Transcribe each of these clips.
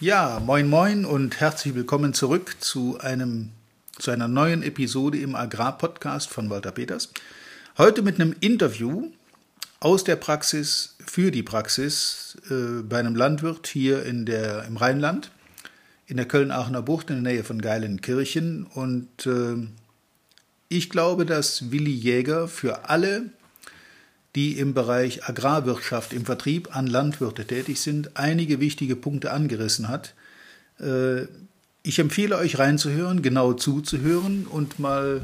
Ja, moin moin und herzlich willkommen zurück zu einem zu einer neuen Episode im Agrarpodcast von Walter Peters. Heute mit einem Interview aus der Praxis für die Praxis äh, bei einem Landwirt hier in der, im Rheinland, in der Köln-Aachener Bucht in der Nähe von Geilenkirchen. Und äh, ich glaube, dass Willi Jäger für alle, die im Bereich Agrarwirtschaft im Vertrieb an Landwirte tätig sind, einige wichtige Punkte angerissen hat. Äh, ich empfehle euch reinzuhören, genau zuzuhören und mal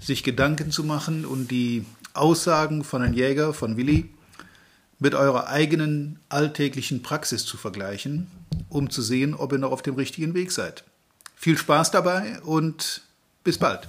sich Gedanken zu machen und die Aussagen von Herrn Jäger, von Willi, mit eurer eigenen alltäglichen Praxis zu vergleichen, um zu sehen, ob ihr noch auf dem richtigen Weg seid. Viel Spaß dabei und bis bald.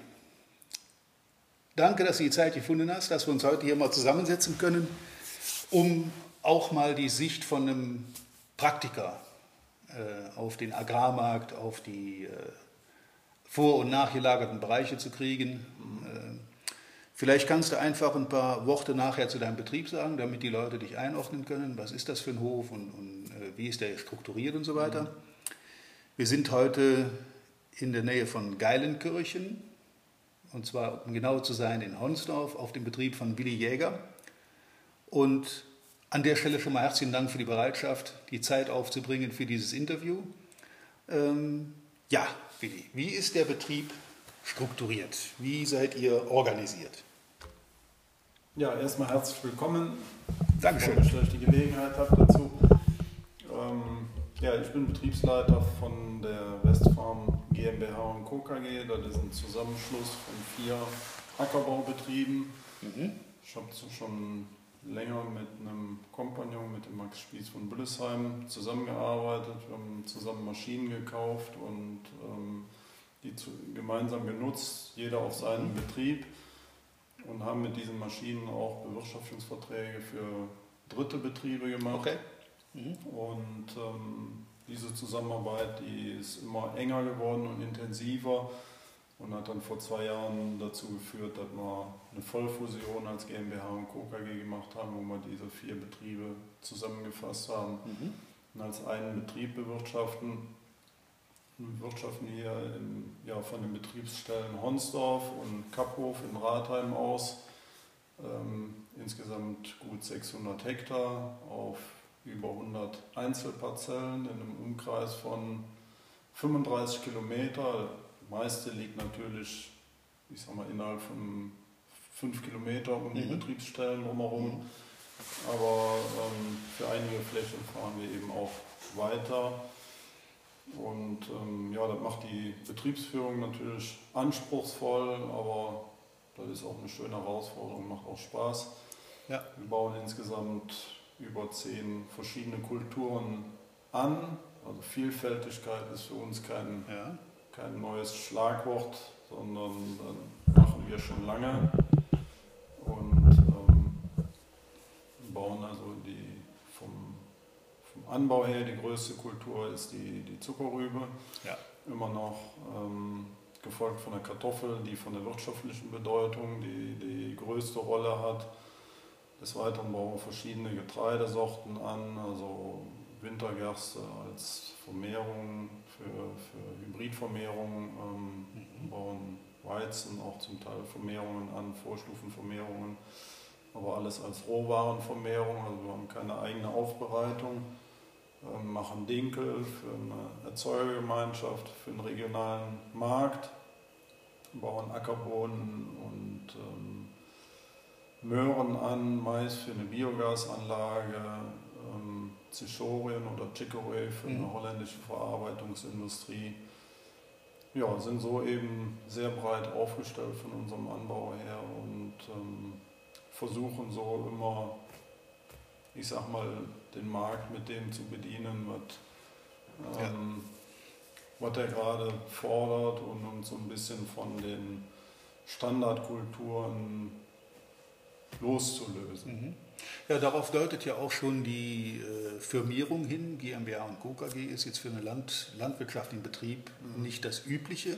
Danke, dass du die Zeit gefunden hast, dass wir uns heute hier mal zusammensetzen können, um auch mal die Sicht von einem Praktiker äh, auf den Agrarmarkt, auf die äh, vor- und nachgelagerten Bereiche zu kriegen. Äh, vielleicht kannst du einfach ein paar Worte nachher zu deinem Betrieb sagen, damit die Leute dich einordnen können. Was ist das für ein Hof und, und wie ist der strukturiert und so weiter. Wir sind heute in der Nähe von Geilenkirchen, und zwar, um genau zu sein, in Honsdorf, auf dem Betrieb von Willi Jäger. Und an der Stelle schon mal herzlichen Dank für die Bereitschaft, die Zeit aufzubringen für dieses Interview. Ähm, ja, Willi, wie ist der Betrieb strukturiert? Wie seid ihr organisiert? Ja, erstmal herzlich willkommen. Dankeschön. Dass ich die Gelegenheit habe dazu. Ähm, ja, ich bin Betriebsleiter von der Westfarm GmbH und Co. KG. Das ist ein Zusammenschluss von vier Ackerbaubetrieben. Mhm. Ich habe schon länger mit einem Kompagnon, mit dem Max Spieß von Büllesheim, zusammengearbeitet. Wir haben zusammen Maschinen gekauft und ähm, die zu, gemeinsam genutzt, jeder auf seinem Betrieb und haben mit diesen Maschinen auch Bewirtschaftungsverträge für dritte Betriebe gemacht. Okay. Mhm. Und ähm, diese Zusammenarbeit, die ist immer enger geworden und intensiver und hat dann vor zwei Jahren dazu geführt, dass wir eine Vollfusion als GmbH und Co. KG gemacht haben, wo wir diese vier Betriebe zusammengefasst haben mhm. und als einen Betrieb bewirtschaften. Wir wirtschaften hier im, ja, von den Betriebsstellen Honsdorf und Kapphof in Rathheim aus. Ähm, insgesamt gut 600 Hektar auf über 100 Einzelparzellen in einem Umkreis von 35 Kilometer meiste liegt natürlich, ich sag mal, innerhalb von fünf Kilometer um die mhm. Betriebsstellen drumherum. Mhm. Aber ähm, für einige Flächen fahren wir eben auch weiter. Und ähm, ja, das macht die Betriebsführung natürlich anspruchsvoll, aber das ist auch eine schöne Herausforderung, macht auch Spaß. Ja. Wir bauen insgesamt über zehn verschiedene Kulturen an. Also Vielfältigkeit ist für uns kein ja kein neues Schlagwort, sondern äh, machen wir schon lange und ähm, bauen also die vom, vom, Anbau her die größte Kultur ist die, die Zuckerrübe. Ja. Immer noch ähm, gefolgt von der Kartoffel, die von der wirtschaftlichen Bedeutung die, die größte Rolle hat. Des Weiteren bauen wir verschiedene Getreidesorten an, also Wintergerste als Vermehrung für, für Hybridvermehrung, ähm, mhm. bauen Weizen, auch zum Teil Vermehrungen an, Vorstufenvermehrungen, aber alles als Rohwarenvermehrung, also wir haben keine eigene Aufbereitung, ähm, machen Dinkel für eine Erzeugergemeinschaft, für einen regionalen Markt, bauen Ackerbohnen und ähm, Möhren an, Mais für eine Biogasanlage, ähm, Zichorien oder Chicorée für eine mhm. holländische Verarbeitungsindustrie. Ja, sind so eben sehr breit aufgestellt von unserem Anbau her und ähm, versuchen so immer, ich sag mal, den Markt mit dem zu bedienen, was ähm, was er gerade fordert und uns so ein bisschen von den Standardkulturen loszulösen. Mhm. Ja, darauf deutet ja auch schon die äh, Firmierung hin. GmbH und Co. KG ist jetzt für einen Land, landwirtschaftlichen Betrieb mhm. nicht das Übliche.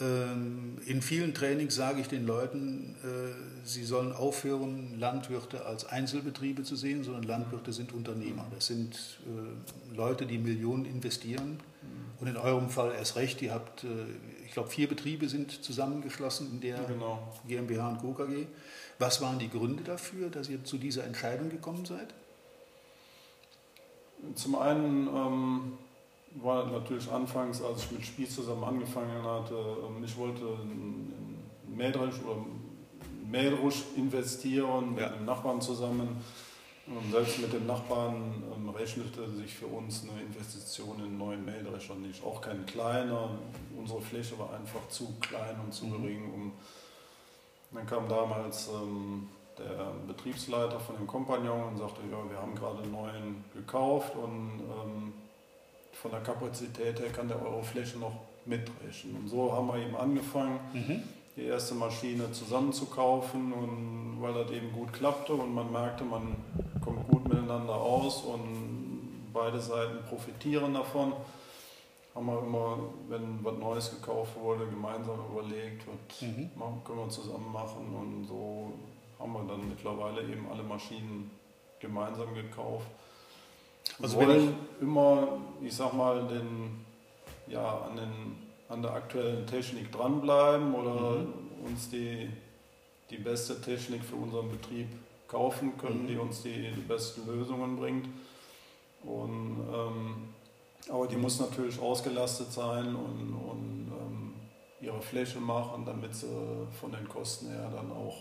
Ähm, in vielen Trainings sage ich den Leuten, äh, sie sollen aufhören, Landwirte als Einzelbetriebe zu sehen, sondern Landwirte sind Unternehmer. Das sind äh, Leute, die Millionen investieren. Und in eurem Fall erst recht, ihr habt, äh, ich glaube, vier Betriebe sind zusammengeschlossen in der genau. GmbH und Co. KG. Was waren die Gründe dafür, dass ihr zu dieser Entscheidung gekommen seid? Zum einen ähm, war natürlich anfangs, als ich mit Spiel zusammen angefangen hatte, ähm, ich wollte in Mähdresch oder Mähdrusch investieren mit ja. einem Nachbarn zusammen. Und selbst mit dem Nachbarn ähm, rechnete sich für uns eine Investition in einen neuen Mähdrescher nicht. Auch kein kleiner. Unsere Fläche war einfach zu klein und zu mhm. gering, um dann kam damals ähm, der Betriebsleiter von dem Kompagnon und sagte, ja, wir haben gerade einen neuen gekauft und ähm, von der Kapazität her kann der eure Fläche noch mitrechnen. Und so haben wir eben angefangen, mhm. die erste Maschine zusammenzukaufen und weil das eben gut klappte und man merkte, man kommt gut miteinander aus und beide Seiten profitieren davon haben wir immer, wenn was Neues gekauft wurde, gemeinsam überlegt, was mhm. können wir zusammen machen und so haben wir dann mittlerweile eben alle Maschinen gemeinsam gekauft. Also wir wollen immer, ich sag mal, den, ja, an, den, an der aktuellen Technik dranbleiben oder mhm. uns die, die beste Technik für unseren Betrieb kaufen können, mhm. die uns die, die besten Lösungen bringt. Und ähm, aber die muss natürlich ausgelastet sein und, und ähm, ihre Fläche machen, damit sie von den Kosten her dann auch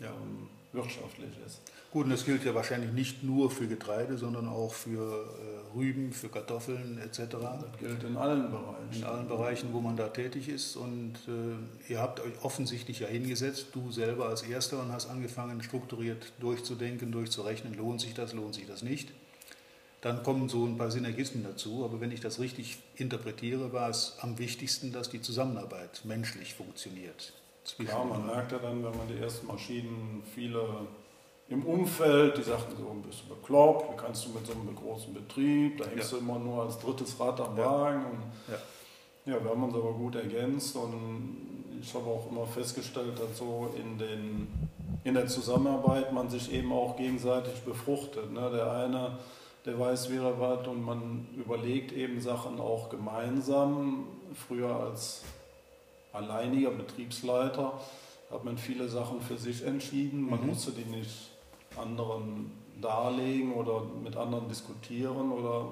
ja. ähm, wirtschaftlich ist. Gut, und das gilt ja wahrscheinlich nicht nur für Getreide, sondern auch für äh, Rüben, für Kartoffeln etc. Das gilt in allen Bereichen. In allen Bereichen, wo man da tätig ist. Und äh, ihr habt euch offensichtlich ja hingesetzt, du selber als Erster, und hast angefangen, strukturiert durchzudenken, durchzurechnen, lohnt sich das, lohnt sich das nicht dann kommen so ein paar Synergismen dazu. Aber wenn ich das richtig interpretiere, war es am wichtigsten, dass die Zusammenarbeit menschlich funktioniert. Ja, man merkt ja dann, wenn man die ersten Maschinen, viele im Umfeld, die sagten so, bist du bekloppt, wie kannst du mit so einem großen Betrieb, da hängst ja. du immer nur als drittes Rad am Wagen. Ja. ja, wir haben uns aber gut ergänzt und ich habe auch immer festgestellt, dass so in, den, in der Zusammenarbeit man sich eben auch gegenseitig befruchtet. Ne? Der eine der weiß, wie er was und man überlegt eben Sachen auch gemeinsam. Früher als alleiniger Betriebsleiter hat man viele Sachen für sich entschieden. Man mhm. musste die nicht anderen darlegen oder mit anderen diskutieren oder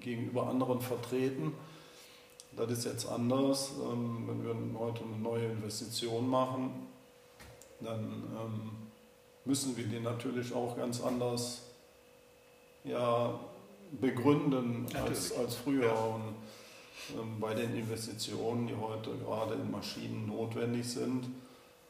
gegenüber anderen vertreten. Das ist jetzt anders. Ähm, wenn wir heute eine neue Investition machen, dann ähm, müssen wir die natürlich auch ganz anders ja, begründen als, als früher. Ja. Und ähm, bei den Investitionen, die heute gerade in Maschinen notwendig sind,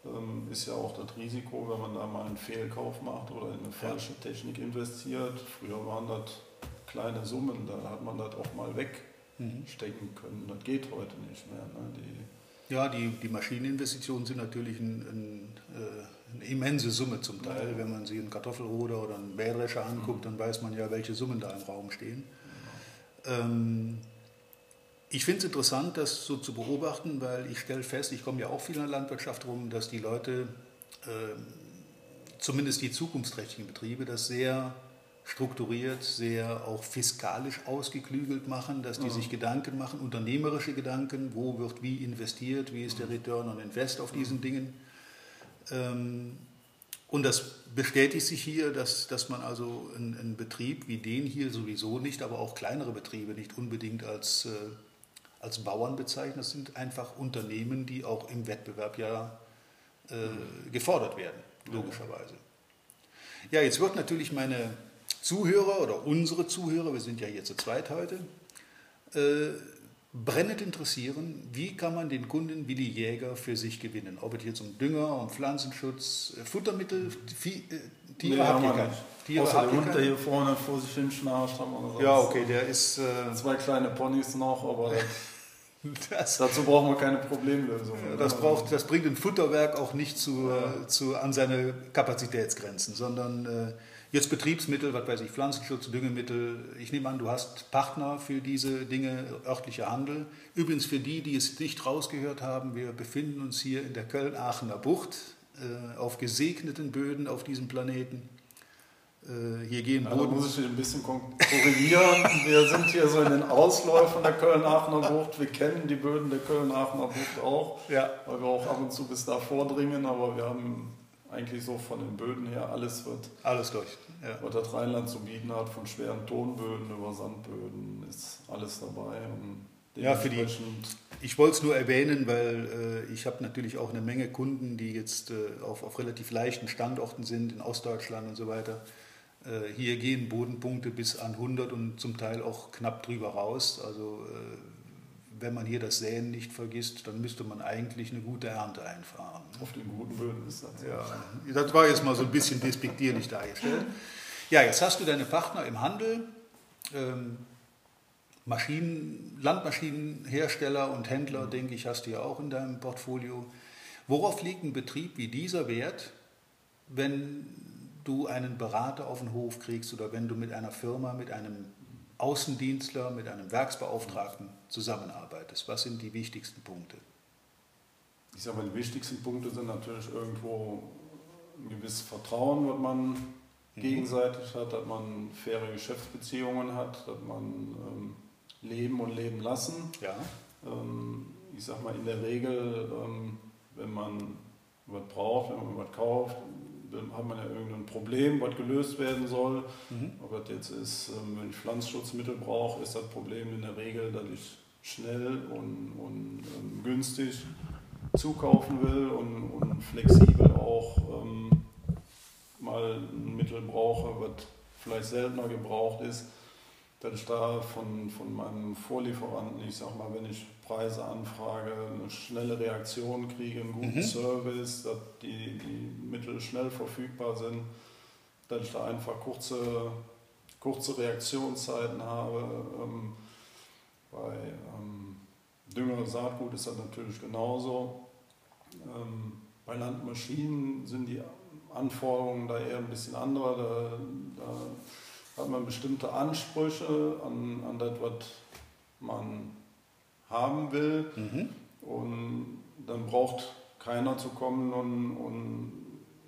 ähm, ist ja auch das Risiko, wenn man da mal einen Fehlkauf macht oder in eine falsche Technik investiert. Früher waren das kleine Summen, da hat man das auch mal wegstecken können. Das geht heute nicht mehr. Ne? Die ja, die, die Maschineninvestitionen sind natürlich ein, ein, äh, eine immense Summe zum Teil. Ja. Wenn man sich einen Kartoffelroder oder einen Mähdrescher anguckt, mhm. dann weiß man ja, welche Summen da im Raum stehen. Ähm, ich finde es interessant, das so zu beobachten, weil ich stelle fest, ich komme ja auch viel in der Landwirtschaft rum, dass die Leute, äh, zumindest die zukunftsträchtigen Betriebe, das sehr strukturiert, sehr auch fiskalisch ausgeklügelt machen, dass die mhm. sich Gedanken machen, unternehmerische Gedanken, wo wird wie investiert, wie ist der mhm. Return on Invest auf diesen mhm. Dingen ähm, und das bestätigt sich hier, dass, dass man also einen, einen, Betrieb wie den hier sowieso nicht, aber auch kleinere Betriebe nicht unbedingt als, äh, als Bauern bezeichnet. Das sind einfach Unternehmen, die auch im Wettbewerb ja äh, gefordert werden, logischerweise. Ja, jetzt wird natürlich meine Zuhörer oder unsere Zuhörer, wir sind ja hier zu zweit heute, äh, brennend interessieren, wie kann man den Kunden wie die Jäger für sich gewinnen? Ob es jetzt um Dünger, um Pflanzenschutz, äh, Futtermittel, Vieh, äh, Tiere Nee, habt haben ihr wir keine. nicht. Tiere Außer der Hund, der hier vorne vor sich hin schnarcht, haben wir sonst Ja, okay, der ist. Äh, zwei kleine Ponys noch, aber das, dazu brauchen wir keine Problemlösung. das, braucht, das bringt ein Futterwerk auch nicht zu, äh, zu, an seine Kapazitätsgrenzen, sondern äh, jetzt Betriebsmittel, was weiß ich, Pflanzenschutz, Düngemittel. Ich nehme an, du hast Partner für diese Dinge, örtlicher Handel. Übrigens für die, die es nicht rausgehört haben, wir befinden uns hier in der Köln-Aachener Bucht äh, auf gesegneten Böden auf diesem Planeten. Äh, hier gehen Ja, da Boden. muss ich dich ein bisschen korrigieren. Wir sind hier so in den Ausläufern der Köln-Aachener Bucht. Wir kennen die Böden der Köln-Aachener Bucht auch, Ja, weil wir auch ab und zu bis da vordringen. Aber wir haben eigentlich so von den Böden her alles, was, alles durch. Ja. was das Rheinland zu bieten hat, von schweren Tonböden über Sandböden, ist alles dabei. Ja, für die- Ich wollte es nur erwähnen, weil äh, ich habe natürlich auch eine Menge Kunden, die jetzt äh, auf, auf relativ leichten Standorten sind, in Ostdeutschland und so weiter. Äh, hier gehen Bodenpunkte bis an 100 und zum Teil auch knapp drüber raus. Also äh, wenn man hier das Säen nicht vergisst, dann müsste man eigentlich eine gute Ernte einfahren. Auf den guten Böden ist das. Ja, das war jetzt mal so ein bisschen despektierlich dargestellt. Ja, jetzt hast du deine Partner im Handel, ähm, Maschinen, Landmaschinenhersteller und Händler, denke ich, hast du ja auch in deinem Portfolio. Worauf liegt ein Betrieb wie dieser Wert, wenn du einen Berater auf den Hof kriegst oder wenn du mit einer Firma, mit einem Außendienstler, mit einem Werksbeauftragten zusammenarbeitest? Was sind die wichtigsten Punkte? Ich sage mal, die wichtigsten Punkte sind natürlich irgendwo ein gewisses Vertrauen, was man gegenseitig hat, dass man faire Geschäftsbeziehungen hat, dass man ähm, leben und leben lassen. Ja, Ähm, ich sage mal, in der Regel, ähm, wenn man was braucht, wenn man was kauft, dann hat man ja irgendein Problem, was gelöst werden soll. Mhm. Ob das jetzt ist, ähm, wenn ich Pflanzenschutzmittel brauche, ist das Problem in der Regel, dass ich schnell und, und ähm, günstig zukaufen will und, und flexibel auch ähm, mal ein Mittel brauche, was vielleicht seltener gebraucht ist, dass ich da von, von meinem Vorlieferanten, ich sag mal, wenn ich Preise anfrage, eine schnelle Reaktion kriege, einen guten Mhm. Service, dass die, die Mittel schnell verfügbar sind, dass ich da einfach kurze, kurze Reaktionszeiten habe. Ähm, bei ähm, Dünger und Saatgut ist das natürlich genauso. Ähm, bei Landmaschinen sind die Anforderungen da eher ein bisschen andere. Da, da hat man bestimmte Ansprüche an, an das, was man haben will. Mhm. Und dann braucht keiner zu kommen und, und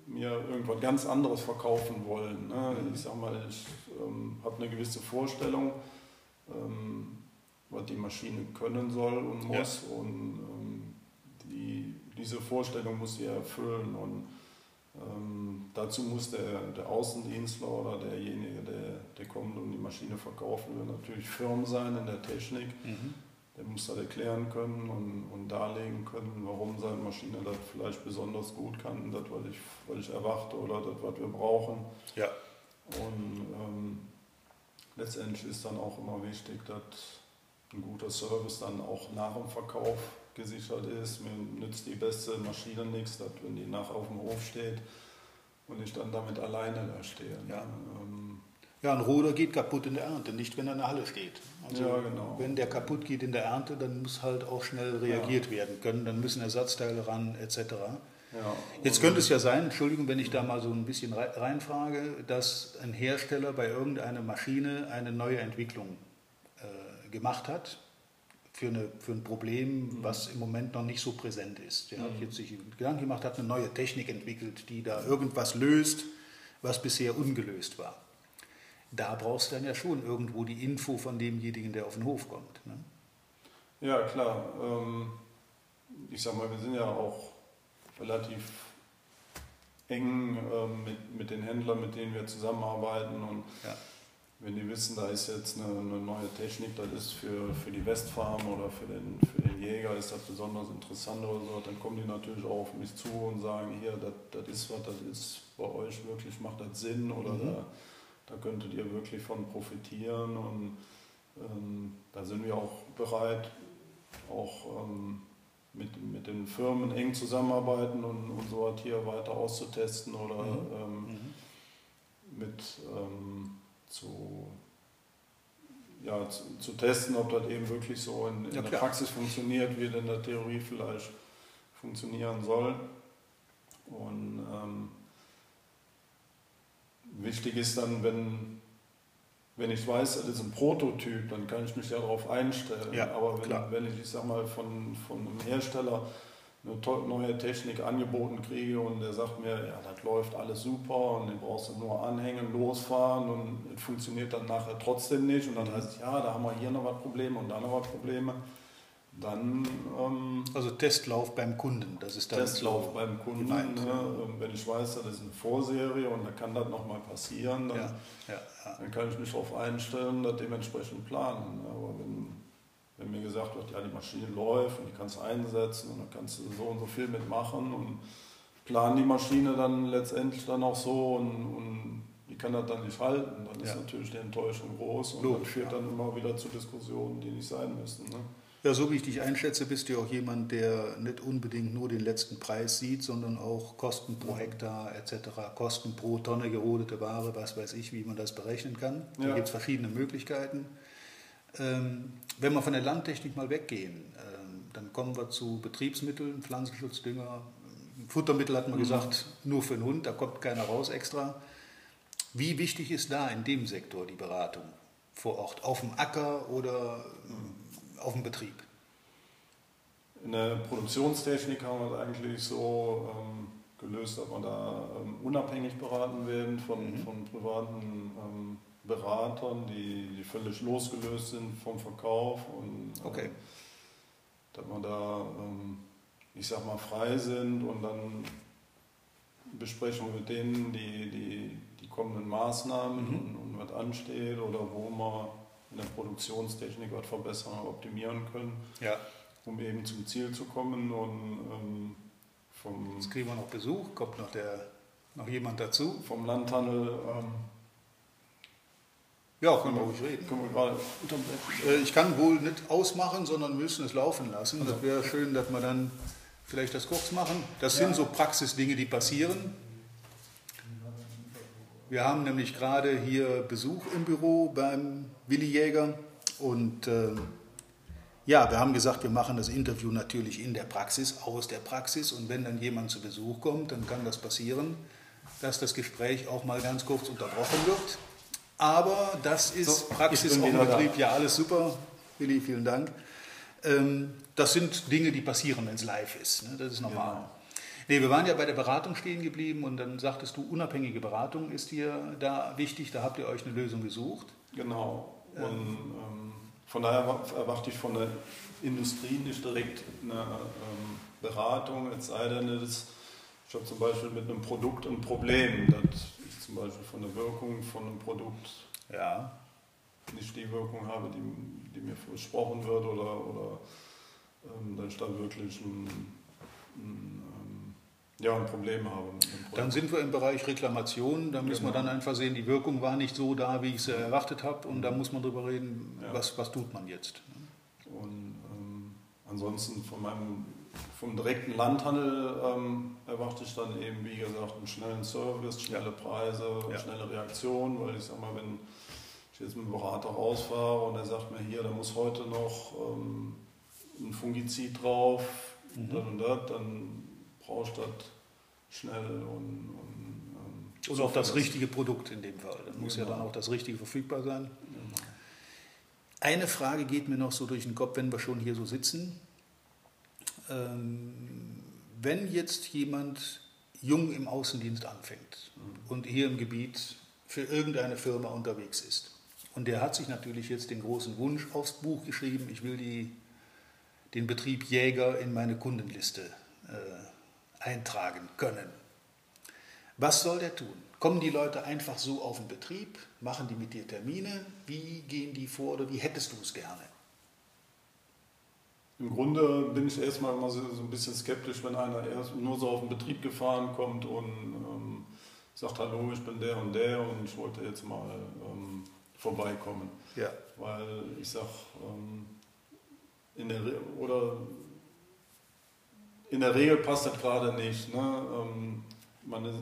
mir irgendwas ganz anderes verkaufen wollen. Ne? Ich sag mal, ich ähm, habe eine gewisse Vorstellung, ähm, was die Maschine können soll und Ja. muss. Und ähm, die, diese Vorstellung muss sie erfüllen. Und ähm, dazu muss der, der Außendienstler oder derjenige, der, der kommt und die Maschine verkaufen will, natürlich firm sein in der Technik. Mhm. Der muss das erklären können und, und darlegen können, warum seine Maschine das vielleicht besonders gut kann, das, was ich, was ich erwarte oder das, was wir brauchen. Ja. Und ähm, letztendlich ist dann auch immer wichtig, dass ein guter Service dann auch nach dem Verkauf gesichert ist. Mir nützt die beste Maschine nichts, dass wenn die nach auf dem Hof steht und ich dann damit alleine da stehe. Ja. Ähm, Ja, ein Roder geht kaputt in der Ernte, nicht wenn er in der Halle steht. Also Ja, genau. wenn der kaputt geht in der Ernte, dann muss halt auch schnell reagiert werden können, dann müssen Ersatzteile ran etc. ja. Jetzt könnte es ja sein, Entschuldigung, wenn ich da mal so ein bisschen rei- reinfrage, dass ein Hersteller bei irgendeiner Maschine eine neue Entwicklung äh, gemacht hat für, eine, für ein Problem, was im Moment noch nicht so präsent ist. Der hat jetzt sich Gedanken gemacht, hat eine neue Technik entwickelt, die da irgendwas löst, was bisher ungelöst war. Da brauchst du dann ja schon irgendwo die Info von demjenigen, der auf den Hof kommt. Ne? Ja, klar. Ähm, ich sag mal, wir sind ja auch relativ eng ähm, mit, mit den Händlern, mit denen wir zusammenarbeiten. Und Ja. Wenn die wissen, da ist jetzt eine, eine neue Technik, das ist für, für die Westfarm oder für den, für den Jäger, ist das besonders interessant oder so, dann kommen die natürlich auch auf mich zu und sagen, hier, das, ist was, das ist bei euch wirklich, macht das Sinn oder Mhm. da, da könntet ihr wirklich von profitieren und ähm, da sind wir auch bereit, auch ähm, mit, mit den Firmen eng zusammenarbeiten und, und so was hier weiter auszutesten oder Mhm. ähm, Mhm. mit ähm, zu, ja, zu, zu testen, ob das eben wirklich so in, in Ja, der. Praxis funktioniert, wie in der Theorie vielleicht funktionieren soll. Und ähm, wichtig ist dann, wenn, wenn ich weiß, das ist ein Prototyp, dann kann ich mich ja darauf einstellen. Ja, Aber wenn, klar. wenn ich, ich sag mal, von, von einem Hersteller eine neue Technik angeboten kriege und der sagt mir, ja, das läuft alles super und den brauchst du nur anhängen, losfahren und es funktioniert dann nachher trotzdem nicht und dann heißt es, ja, da haben wir hier noch was Probleme und da noch was Probleme, dann ähm, Also Testlauf beim Kunden, das ist dann Testlauf so beim Kunden. gemeint, ne? ja. Und Wenn ich weiß, das ist eine Vorserie und da kann das nochmal passieren, dann, Ja, ja, ja. dann kann ich mich darauf einstellen, das dementsprechend planen. ne? Aber wenn, wenn mir gesagt wird, ja, die Maschine läuft und die kannst du einsetzen und dann kannst du so und so viel mitmachen und planen die Maschine dann letztendlich dann auch so und, und die kann das dann nicht halten, dann ist Ja. natürlich die Enttäuschung groß und Logisch, das führt ja. dann immer wieder zu Diskussionen, die nicht sein müssen. Ne? Ja, so wie ich dich einschätze, bist du ja auch jemand, der nicht unbedingt nur den letzten Preis sieht, sondern auch Kosten pro Hektar etc., Kosten pro Tonne gerodete Ware, was weiß ich, wie man das berechnen kann. Da Ja. gibt es verschiedene Möglichkeiten. Ähm, wenn wir von der Landtechnik mal weggehen, ähm, dann kommen wir zu Betriebsmitteln, Pflanzenschutzdünger, Futtermittel hat man Mhm. gesagt, nur für den Hund, da kommt keiner raus extra. Wie wichtig ist da in dem Sektor die Beratung vor Ort, auf dem Acker oder ähm, auf dem Betrieb? In der Produktionstechnik haben wir es eigentlich so ähm, gelöst, dass wir da ähm, unabhängig beraten werden von, Mhm. von privaten ähm, Beratern, die, die völlig losgelöst sind vom Verkauf und Okay. dass wir da, ähm, ich sag mal, frei sind und dann besprechen wir mit denen die, die, die kommenden Maßnahmen Mhm. und, und was ansteht oder wo wir in der Produktionstechnik was verbessern und optimieren können Ja. um eben zum Ziel zu kommen und ähm, vom, Jetzt kriegen wir noch Besuch, kommt noch, der, noch jemand dazu. vom Landhandel ähm, Ja, können wir ruhig reden. können wir gerade. Äh, Ich kann wohl nicht ausmachen, sondern müssen es laufen lassen. Also. Das wäre schön, dass wir dann vielleicht das kurz machen. Das sind so Praxisdinge, die passieren. Wir haben nämlich gerade hier Besuch im Büro beim Willi Jäger und äh, ja, wir haben gesagt, wir machen das Interview natürlich in der Praxis, aus der Praxis und wenn dann jemand zu Besuch kommt, dann kann das passieren, dass das Gespräch auch mal ganz kurz unterbrochen wird. Aber das ist So, Praxis dem wieder da. Betrieb, ja alles super. Willi, vielen Dank. Ähm, das sind Dinge, die passieren, wenn es live ist. Ne? Das ist normal. Genau. Nee, wir waren ja bei der Beratung stehen geblieben und dann sagtest du, unabhängige Beratung ist hier da wichtig, da habt ihr euch eine Lösung gesucht. Genau. Und ähm, von daher erwa- erwarte ich von der Industrie nicht direkt eine ähm, Beratung, es sei denn, ich habe zum Beispiel mit einem Produkt ein Problem, ich zum Beispiel von der Wirkung von einem Produkt Ja. nicht die Wirkung habe, die, die mir versprochen wird oder, oder ähm, dass ich da wirklich ein, ein, ähm, ja, ein Problem habe mit dem Produkt. Dann sind wir im Bereich Reklamation. Da müssen wir Genau. dann einfach sehen, die Wirkung war nicht so da, wie ich es erwartet habe. Und da muss man drüber reden, Ja. was, was tut man jetzt. Und ähm, ansonsten von meinem vom direkten Landhandel ähm, erwarte ich dann eben, wie gesagt, einen schnellen Service, schnelle Preise, Ja. schnelle Reaktion, weil ich sag mal, wenn ich jetzt mit dem Berater rausfahre und er sagt mir hier, da muss heute noch ähm, ein Fungizid drauf, Mhm. das und das, dann brauche ich das schnell und, und ähm, Und auch das richtige Produkt in dem Fall. Dann muss ja Genau. dann auch das Richtige verfügbar sein. Genau. Eine Frage geht mir noch so durch den Kopf, wenn wir schon hier so sitzen. Ähm, wenn jetzt jemand jung im Außendienst anfängt und hier im Gebiet für irgendeine Firma unterwegs ist und der hat sich natürlich jetzt den großen Wunsch aufs Buch geschrieben, ich will die, den Betrieb Jäger in meine Kundenliste äh, eintragen können. Was soll der tun? Kommen die Leute einfach so auf den Betrieb? Machen die mit dir Termine? Wie gehen die vor oder wie hättest du es gerne? Im Grunde bin ich erstmal immer so, so ein bisschen skeptisch, wenn einer erst nur so auf den Betrieb gefahren kommt und ähm, sagt, hallo, ich bin der und der und ich wollte jetzt mal ähm, vorbeikommen. Ja. Weil ich sag, ähm, in der, Re- oder der Regel passt das gerade nicht. Ne? Ähm, man ist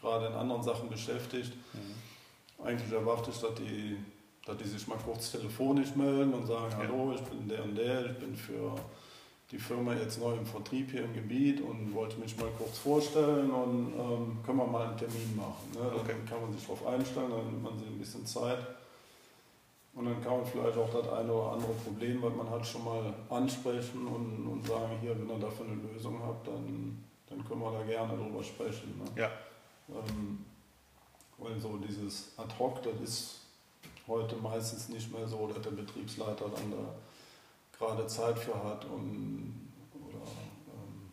gerade in anderen Sachen beschäftigt. Mhm. Eigentlich erwarte ich, dass die, dass die sich mal kurz telefonisch melden und sagen, hallo, ich bin der und der, ich bin für die Firma jetzt neu im Vertrieb hier im Gebiet und wollte mich mal kurz vorstellen und ähm, können wir mal einen Termin machen. Ne? Dann okay. kann man sich darauf einstellen, dann nimmt man sich ein bisschen Zeit. Und dann kann man vielleicht auch das eine oder andere Problem, was man hat, schon mal ansprechen und, und sagen, hier, wenn ihr dafür eine Lösung habt, dann, dann können wir da gerne drüber sprechen. Ne? Ja. Ähm, weil so dieses Ad-Hoc, das ist heute meistens nicht mehr so, dass der Betriebsleiter dann da gerade Zeit für hat und oder, ähm,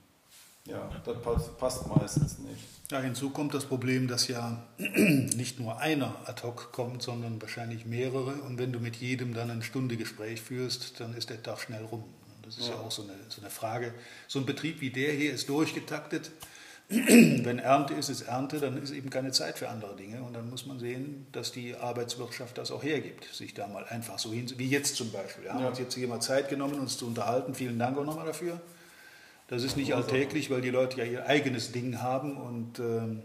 ja, das passt, passt meistens nicht. Ja, hinzu kommt das Problem, dass ja nicht nur einer ad hoc kommt, sondern wahrscheinlich mehrere. Und wenn du mit jedem dann eine Stunde Gespräch führst, dann ist der Tag schnell rum. Das ist ja, ja auch so eine, so eine Frage. So ein Betrieb wie der hier ist durchgetaktet. Wenn Ernte ist, ist Ernte, dann ist eben keine Zeit für andere Dinge. Und dann muss man sehen, dass die Arbeitswirtschaft das auch hergibt, sich da mal einfach so hin, wie jetzt zum Beispiel. Wir haben ja. uns jetzt hier mal Zeit genommen, uns zu unterhalten. Vielen Dank auch nochmal dafür. Das ist nicht alltäglich, weil die Leute ja ihr eigenes Ding haben. Und ähm,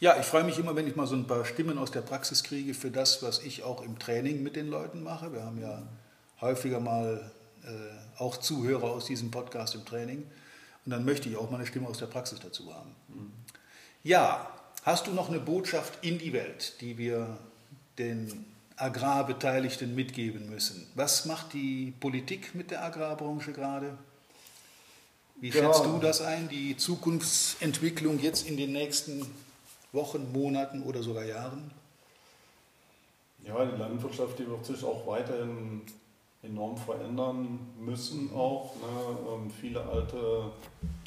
ja, ich freue mich immer, wenn ich mal so ein paar Stimmen aus der Praxis kriege für das, was ich auch im Training mit den Leuten mache. Wir haben ja häufiger mal äh, auch Zuhörer aus diesem Podcast im Training. Und dann möchte ich auch mal eine Stimme aus der Praxis dazu haben. Ja, hast du noch eine Botschaft in die Welt, die wir den Agrarbeteiligten mitgeben müssen? Was macht die Politik mit der Agrarbranche gerade? Wie schätzt ja. du das ein, die Zukunftsentwicklung jetzt in den nächsten Wochen, Monaten oder sogar Jahren? Ja, die Landwirtschaft die wird sich auch weiterhin enorm verändern müssen auch. Ne? Ähm, viele alte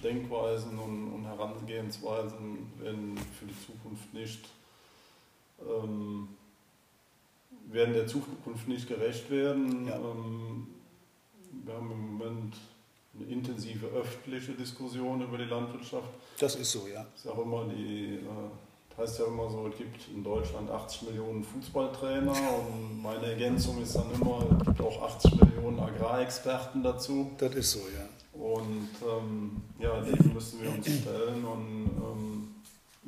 Denkweisen und, und, Herangehensweisen werden für die Zukunft nicht ähm, werden der Zukunft nicht gerecht werden. Ja. Ähm, wir haben im Moment eine intensive öffentliche Diskussion über die Landwirtschaft. Das ist so, ja. Das ist auch immer die äh, heißt ja immer so, es gibt in Deutschland 80 Millionen Fußballtrainer und meine Ergänzung ist dann immer, es gibt auch 80 Millionen Agrarexperten dazu. Das ist so, ja. Und ähm, ja, dem müssen wir uns stellen und ähm,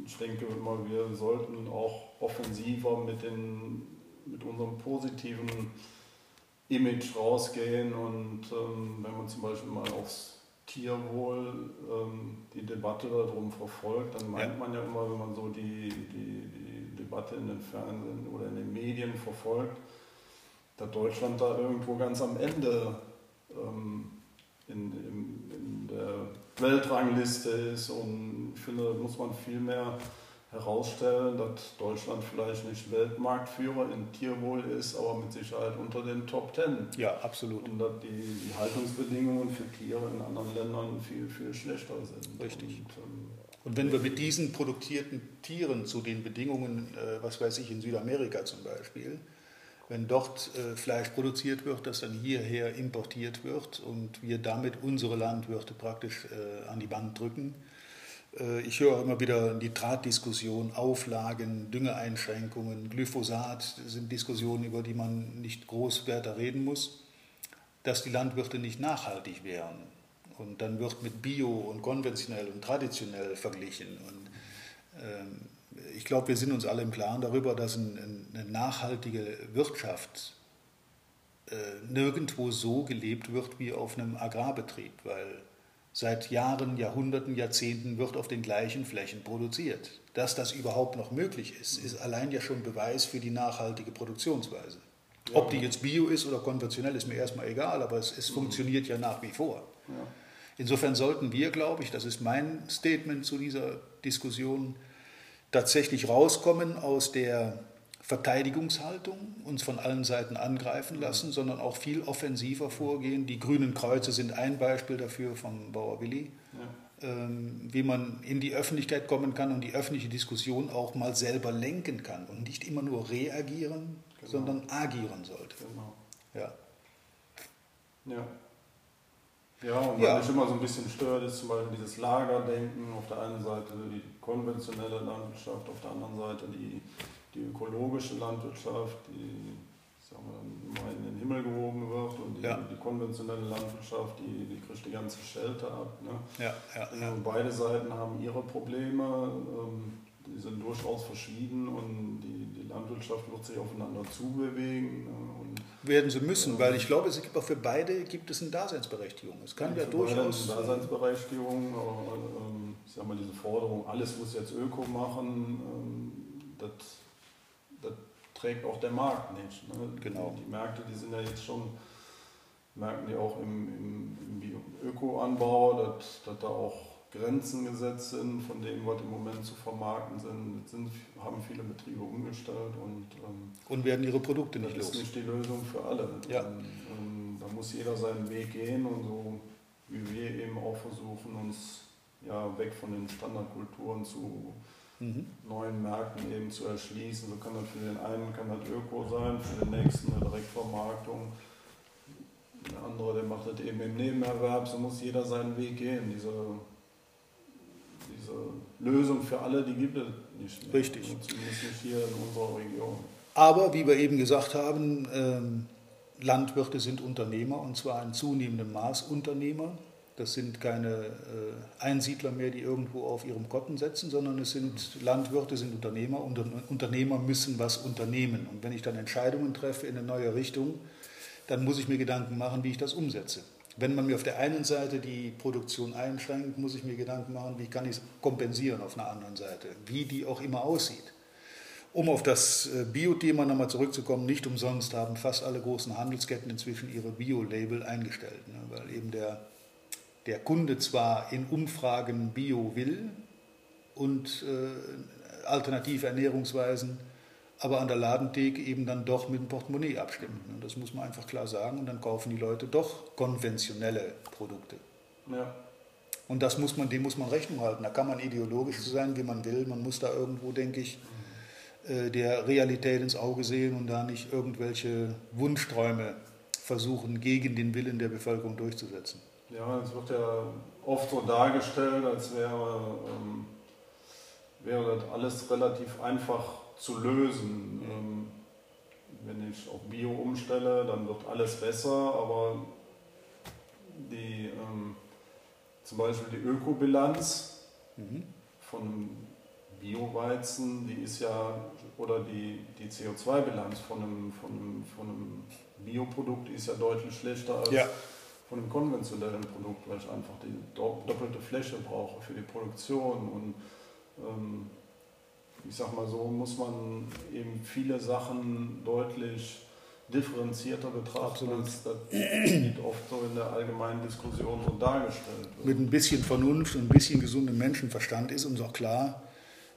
ich denke immer, wir sollten auch offensiver mit, den, mit unserem positiven Image rausgehen und ähm, wenn man zum Beispiel mal aufs Tierwohl ähm, die Debatte darum verfolgt, dann meint ja. man ja immer, wenn man so die, die, die Debatte in den Fernsehen oder in den Medien verfolgt, dass Deutschland da irgendwo ganz am Ende ähm, in, in, in, der Weltrangliste ist und ich finde, da muss man viel mehr herausstellen, dass Deutschland vielleicht nicht Weltmarktführer in Tierwohl ist, aber mit Sicherheit unter den Top Ten. Ja, absolut. Und dass die, die Haltungsbedingungen für Tiere in anderen Ländern viel, viel schlechter sind. Richtig. Und, ähm, und wenn wir mit diesen produzierten Tieren zu den Bedingungen, äh, was weiß ich, in Südamerika zum Beispiel, wenn dort äh, Fleisch produziert wird, das dann hierher importiert wird und wir damit unsere Landwirte praktisch äh, an die Wand drücken, ich höre immer wieder Nitratdiskussionen, Auflagen, Düngeeinschränkungen, Glyphosat sind Diskussionen, über die man nicht groß weiter reden muss, dass die Landwirte nicht nachhaltig wären. Und dann wird mit Bio und konventionell und traditionell verglichen. Und ähm, ich glaube, wir sind uns alle im Klaren darüber, dass ein, eine nachhaltige Wirtschaft äh, nirgendwo so gelebt wird wie auf einem Agrarbetrieb, weil Seit Jahren, Jahrhunderten, Jahrzehnten wird auf den gleichen Flächen produziert. Dass das überhaupt noch möglich ist, ist allein ja schon Beweis für die nachhaltige Produktionsweise. Ob die jetzt bio ist oder konventionell, ist mir erstmal egal, aber es, es funktioniert ja nach wie vor. Insofern sollten wir, glaube ich, das ist mein Statement zu dieser Diskussion, tatsächlich rauskommen aus der Verteidigungshaltung, uns von allen Seiten angreifen lassen, sondern auch viel offensiver vorgehen. Die grünen Kreuze sind ein Beispiel dafür vom Bauer Willi, ja. ähm, wie man in die Öffentlichkeit kommen kann und die öffentliche Diskussion auch mal selber lenken kann und nicht immer nur reagieren, genau. sondern agieren sollte. Genau. Ja. Ja. Ja, und was mich immer so ein bisschen stört, ist zum Beispiel dieses Lagerdenken. Auf der einen Seite die konventionelle Landwirtschaft, auf der anderen Seite die die ökologische Landwirtschaft, die sagen wir, immer in den Himmel gehoben wird und die, Ja. die konventionelle Landwirtschaft, die, die kriegt die ganze Schelte ab. Ne? Ja, ja, ja. Und beide Seiten haben ihre Probleme, ähm, die sind durchaus verschieden und die, die Landwirtschaft wird sich aufeinander zubewegen. Ne? Und Werden sie müssen, weil ich glaube, es gibt auch für beide gibt es eine Daseinsberechtigung. Es kann ja beide durchaus. eine Daseinsberechtigung, aber, ähm, ich sag mal, diese Forderung, alles muss jetzt Öko machen, ähm, das trägt auch der Markt nicht. Ne? Genau. Die, die Märkte, die sind ja jetzt schon, merken die auch im, im, im Öko-Anbau, dass, dass da auch Grenzen gesetzt sind von dem, was im Moment zu vermarkten sind. Das sind haben viele Betriebe umgestellt und ähm, Und werden ihre Produkte das nicht ist los. nicht die Lösung für alle. Ja. Ähm, ähm, da muss jeder seinen Weg gehen und so wie wir eben auch versuchen, uns ja weg von den Standardkulturen zu Mhm. neuen Märkten eben zu erschließen. So kann das für den einen kann das Öko sein, für den nächsten eine Direktvermarktung. Der andere, der macht das eben im Nebenerwerb, so muss jeder seinen Weg gehen. Diese, diese Lösung für alle, die gibt es nicht mehr. Richtig. Zumindest nicht hier in unserer Region. Aber wie wir eben gesagt haben, ähm, Landwirte sind Unternehmer und zwar in zunehmendem Maß Unternehmer. Das sind keine äh, Einsiedler mehr, die irgendwo auf ihrem Kotten setzen, sondern es sind Landwirte, sind Unternehmer und Unternehmer müssen was unternehmen. Und wenn ich dann Entscheidungen treffe in eine neue Richtung, dann muss ich mir Gedanken machen, wie ich das umsetze. Wenn man mir auf der einen Seite die Produktion einschränkt, muss ich mir Gedanken machen, wie kann ich es kompensieren auf einer anderen Seite, wie die auch immer aussieht. Um auf das äh, Bio-Thema nochmal zurückzukommen, nicht umsonst haben fast alle großen Handelsketten inzwischen ihre Bio-Label eingestellt, ne, weil eben der, der Kunde zwar in Umfragen Bio will und äh, alternative Ernährungsweisen, aber an der Ladentheke eben dann doch mit dem Portemonnaie abstimmt. Ne. Das muss man einfach klar sagen und dann kaufen die Leute doch konventionelle Produkte. Ja. Und das muss man, dem muss man Rechnung halten. Da kann man ideologisch sein, wie man will. Man muss da irgendwo, denke ich, äh, der Realität ins Auge sehen und da nicht irgendwelche Wunschträume versuchen, gegen den Willen der Bevölkerung durchzusetzen. Ja, es wird ja oft so dargestellt, als wäre, ähm, wäre das alles relativ einfach zu lösen. Ähm, wenn ich auf Bio umstelle, dann wird alles besser, aber die, ähm, zum Beispiel die Ökobilanz Mhm. von Bio-Weizen, die ist ja, oder die, die CO2-Bilanz von einem, von, einem, von einem Bioprodukt, ist ja deutlich schlechter als Ja. Von einem konventionellen Produkt, weil ich einfach die do- doppelte Fläche brauche für die Produktion. Und ähm, ich sag mal so, muss man eben viele Sachen deutlich differenzierter betrachten, Absolut. als das oft so in der allgemeinen Diskussion so dargestellt wird. Mit ein bisschen Vernunft und ein bisschen gesundem Menschenverstand ist uns auch klar,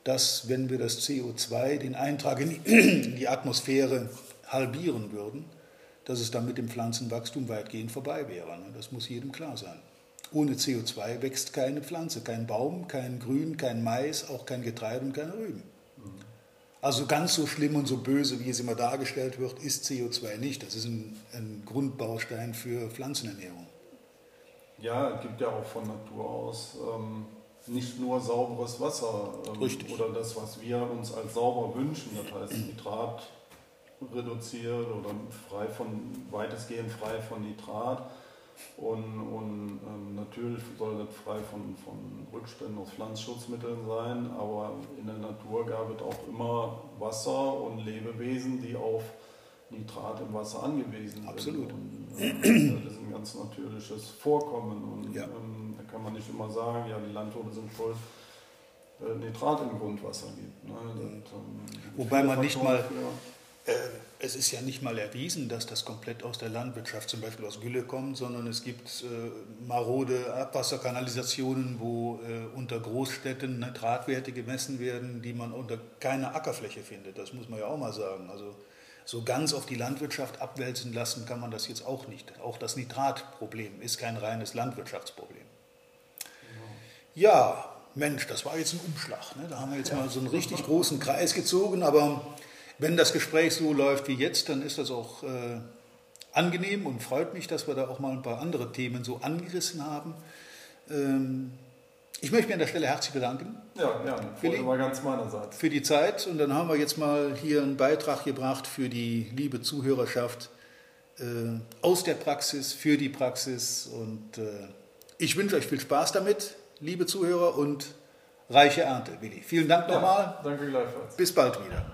dass wenn wir das CO2, den Eintrag in die Atmosphäre halbieren würden, dass es dann mit dem Pflanzenwachstum weitgehend vorbei wäre. ne? Das muss jedem klar sein. Ohne CO2 wächst keine Pflanze, kein Baum, kein Grün, kein Mais, auch kein Getreide und keine Rüben. Also ganz so schlimm und so böse, wie es immer dargestellt wird, ist CO2 nicht. Das ist ein, ein Grundbaustein für Pflanzenernährung. Ja, es gibt ja auch von Natur aus ähm, nicht nur sauberes Wasser ähm, oder das, was wir uns als sauber wünschen, das heißt Nitrat reduziert oder frei von, weitestgehend frei von Nitrat. Und, und ähm, natürlich soll das frei von, von Rückständen aus Pflanzenschutzmitteln sein, aber in der Natur gab es auch immer Wasser und Lebewesen, die auf Nitrat im Wasser angewiesen Absolut. sind. Und, ähm, das ist ein ganz natürliches Vorkommen. Und Ja. ähm, da kann man nicht immer sagen, ja, die Landwirte sind schuld, äh, Nitrat im Grundwasser gibt. Ne? Das, ähm, Wobei man nicht mal- Es ist ja nicht mal erwiesen, dass das komplett aus der Landwirtschaft, zum Beispiel aus Gülle kommt, sondern es gibt äh, marode Abwasserkanalisationen, wo äh, unter Großstädten Nitratwerte gemessen werden, die man unter keiner Ackerfläche findet. Das muss man ja auch mal sagen. Also so ganz auf die Landwirtschaft abwälzen lassen kann man das jetzt auch nicht. Auch das Nitratproblem ist kein reines Landwirtschaftsproblem. Ja, Mensch, das war jetzt ein Umschlag. Ne? Da haben wir jetzt mal so einen richtig großen Kreis gezogen, aber wenn das Gespräch so läuft wie jetzt, dann ist das auch äh, angenehm und freut mich, dass wir da auch mal ein paar andere Themen so angerissen haben. Ähm, ich möchte mich an der Stelle herzlich bedanken Ja, ja, Willi? Freude war ganz meinerseits. für die Zeit und dann haben wir jetzt mal hier einen Beitrag gebracht für die liebe Zuhörerschaft, äh, aus der Praxis, für die Praxis. Und äh, ich wünsche euch viel Spaß damit, liebe Zuhörer, und reiche Ernte, Willi. Vielen Dank nochmal. Ja, danke gleichfalls. Bis bald wieder.